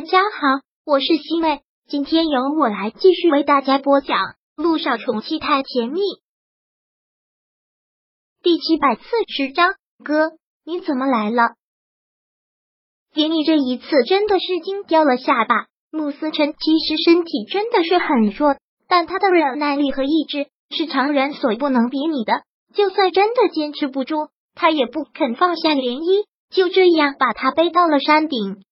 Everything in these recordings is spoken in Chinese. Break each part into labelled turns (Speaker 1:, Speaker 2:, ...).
Speaker 1: 大家好，我是西妹，今天由我来继续为大家播讲《路上宠妻太甜蜜》第七百四十章。哥，你怎么来了？连你这一次真的是惊掉了下巴。穆思辰其实身体真的是很弱，但他的忍耐力和意志是常人所不能比拟的。就算真的坚持不住，他也不肯放下涟漪，就这样把他背到了山顶。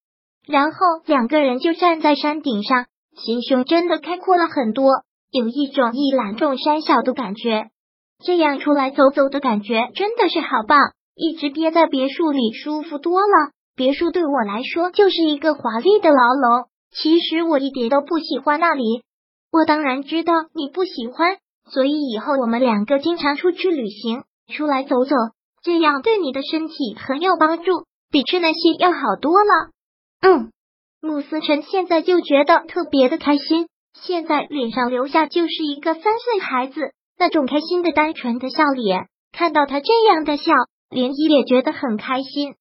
Speaker 1: 然后两个人就站在山顶上，心胸真的开阔了很多，有一种一览众山小的感觉。这样出来走走的感觉真的是好棒，一直憋在别墅里舒服多了。别墅对我来说就是一个华丽的牢笼，其实我一点都不喜欢那里。我当然知道你不喜欢，所以以后我们两个经常出去旅行，出来走走，这样对你的身体很有帮助，比吃那些要好多了。嗯，慕思辰现在就觉得特别的开心，现在脸上留下就是一个三岁孩子那种开心的单纯的笑脸。看到他这样的笑，涟漪也觉得很开心。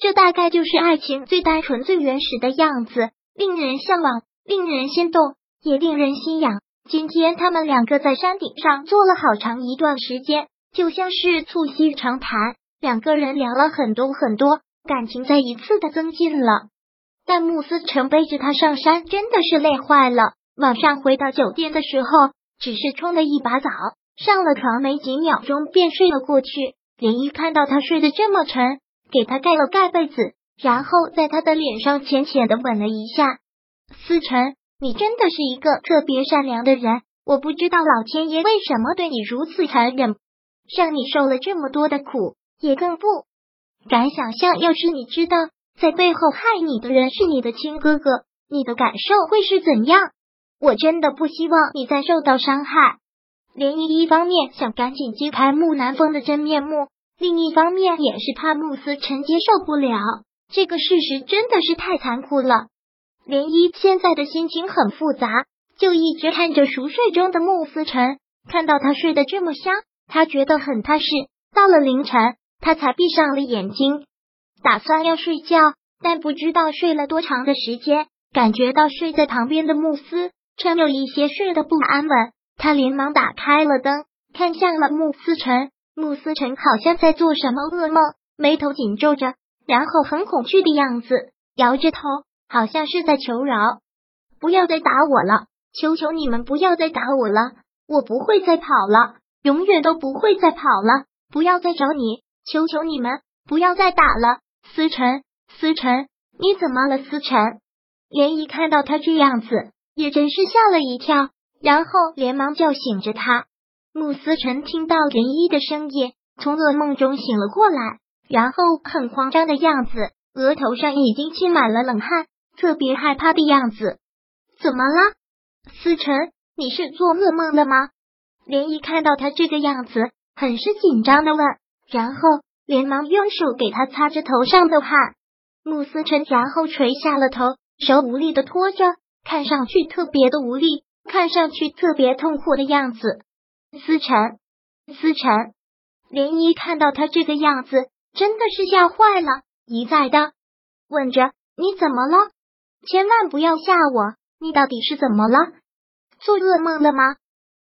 Speaker 1: 这大概就是爱情最单纯、最原始的样子，令人向往，令人心动，也令人心痒。今天他们两个在山顶上坐了好长一段时间，就像是促膝长谈，两个人聊了很多很多，感情再一次的增进了。但慕思成背着他上山真的是累坏了。晚上回到酒店的时候，只是冲了一把澡，上了床没几秒钟便睡了过去。林一看到他睡得这么沉，给他盖了盖被子，然后在他的脸上浅浅的吻了一下。思成，你真的是一个特别善良的人，我不知道老天爷为什么对你如此残忍，让你受了这么多的苦，也更不敢想象，要是你知道。在背后害你的人是你的亲哥哥，你的感受会是怎样？我真的不希望你再受到伤害。连依一方面想赶紧揭开木南风的真面目，另一方面也是怕穆思辰接受不了这个事实，真的是太残酷了。连依现在的心情很复杂，就一直看着熟睡中的穆思辰，看到他睡得这么香，他觉得很踏实。到了凌晨，他才闭上了眼睛。打算要睡觉，但不知道睡了多长的时间，感觉到睡在旁边的慕斯趁有一些睡得不安稳，他连忙打开了灯，看向了慕思辰。慕思辰好像在做什么噩梦，眉头紧皱着，然后很恐惧的样子，摇着头，好像是在求饶：“不要再打我了，求求你们不要再打我了，我不会再跑了，永远都不会再跑了，不要再找你，求求你们。不要再打了。”思辰，思辰，你怎么了？思辰，涟漪看到他这样子，也真是吓了一跳，然后连忙叫醒着他。穆思辰听到连一的声音，从噩梦中醒了过来，然后很慌张的样子，额头上已经浸满了冷汗，特别害怕的样子。怎么了，思辰？你是做噩梦了吗？涟漪看到他这个样子，很是紧张的问，然后。连忙用手给他擦着头上的汗，穆思辰然后垂下了头，手无力的托着，看上去特别的无力，看上去特别痛苦的样子。思辰，思辰，涟漪看到他这个样子，真的是吓坏了，一再的问着：“你怎么了？千万不要吓我！你到底是怎么了？做噩梦了吗？”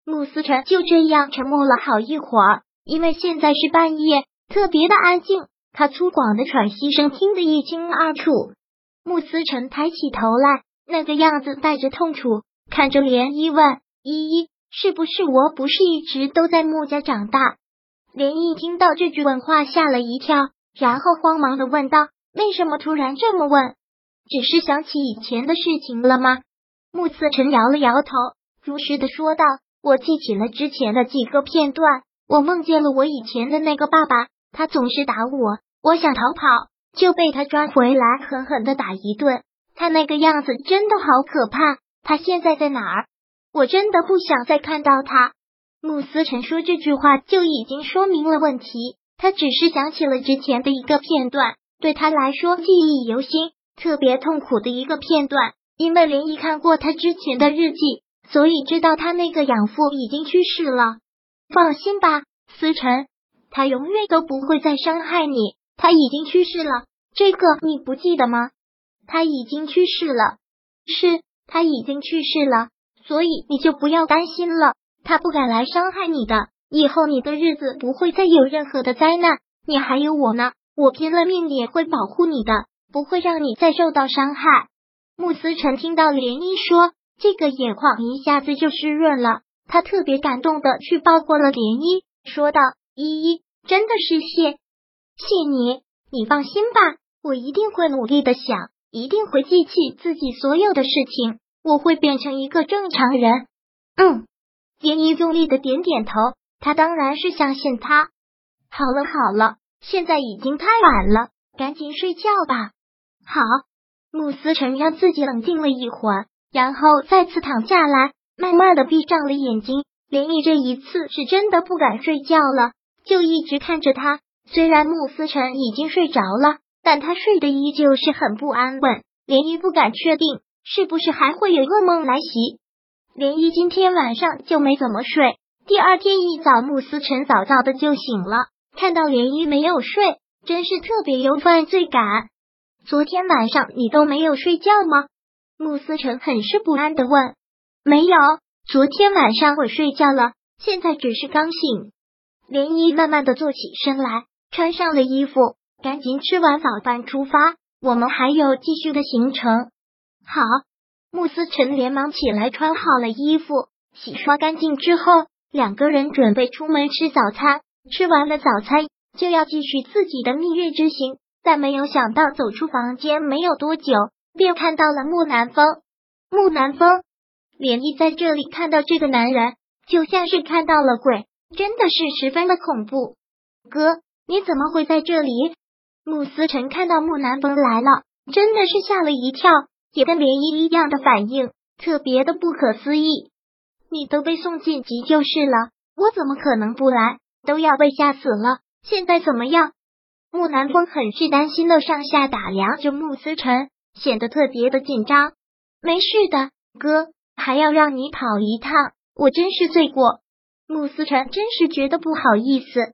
Speaker 1: 穆思辰就这样沉默了好一会儿，因为现在是半夜。特别的安静，他粗犷的喘息声听得一清二楚。穆思成抬起头来，那个样子带着痛楚，看着涟漪问：“依依，是不是我不是一直都在穆家长大？”涟漪听到这句问话，吓了一跳，然后慌忙的问道：“为什么突然这么问？只是想起以前的事情了吗？”穆思成摇了摇头，如实的说道：“我记起了之前的几个片段，我梦见了我以前的那个爸爸。”他总是打我，我想逃跑，就被他抓回来，狠狠的打一顿。他那个样子真的好可怕。他现在在哪儿？我真的不想再看到他。穆思辰说这句话就已经说明了问题。他只是想起了之前的一个片段，对他来说记忆犹新，特别痛苦的一个片段。因为林毅看过他之前的日记，所以知道他那个养父已经去世了。放心吧，思辰。他永远都不会再伤害你。他已经去世了，这个你不记得吗？他已经去世了，是，他已经去世了，所以你就不要担心了。他不敢来伤害你的，以后你的日子不会再有任何的灾难。你还有我呢，我拼了命也会保护你的，不会让你再受到伤害。穆思辰听到涟漪说这个，眼眶一下子就湿润了。他特别感动的去抱过了涟漪，说道：“依依，真的是谢谢你，你放心吧，我一定会努力的想，一定会记起自己所有的事情，我会变成一个正常人。”嗯。涟漪用力的点点头，他当然是相信他。好了好了，现在已经太晚了，赶紧睡觉吧。好，慕思辰让自己冷静了一会儿，然后再次躺下来，慢慢的闭上了眼睛。涟漪这一次是真的不敢睡觉了，就一直看着他。虽然穆思辰已经睡着了，但他睡得依旧是很不安稳。涟漪不敢确定是不是还会有噩梦来袭。涟漪今天晚上就没怎么睡，第二天一早，穆思辰早早的就醒了，看到涟漪没有睡，真是特别有犯罪感。昨天晚上你都没有睡觉吗？穆思辰很是不安的问。没有，昨天晚上我睡觉了，现在只是刚醒。涟漪慢慢的坐起身来，穿上了衣服，赶紧吃完早饭出发，我们还有继续的行程。好。穆思辰连忙起来，穿好了衣服，洗刷干净之后，两个人准备出门吃早餐。吃完了早餐，就要继续自己的蜜月之行。但没有想到，走出房间没有多久，便看到了木南风。木南风，连漪在这里看到这个男人，就像是看到了鬼，真的是十分的恐怖。哥，你怎么会在这里？穆思辰看到木南风来了，真的是吓了一跳。也跟涟漪一样的反应，特别的不可思议。你都被送进急救室了，我怎么可能不来？都要被吓死了，现在怎么样？木南风很是担心的上下打量着穆思辰，显得特别的紧张。没事的，哥，还要让你跑一趟，我真是罪过。慕思辰真是觉得不好意思。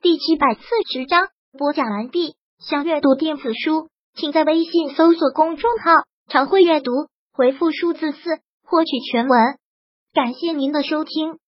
Speaker 1: 第七百四十章播讲完毕。想阅读电子书。请在微信搜索公众号“常会阅读”，回复数字四获取全文。感谢您的收听。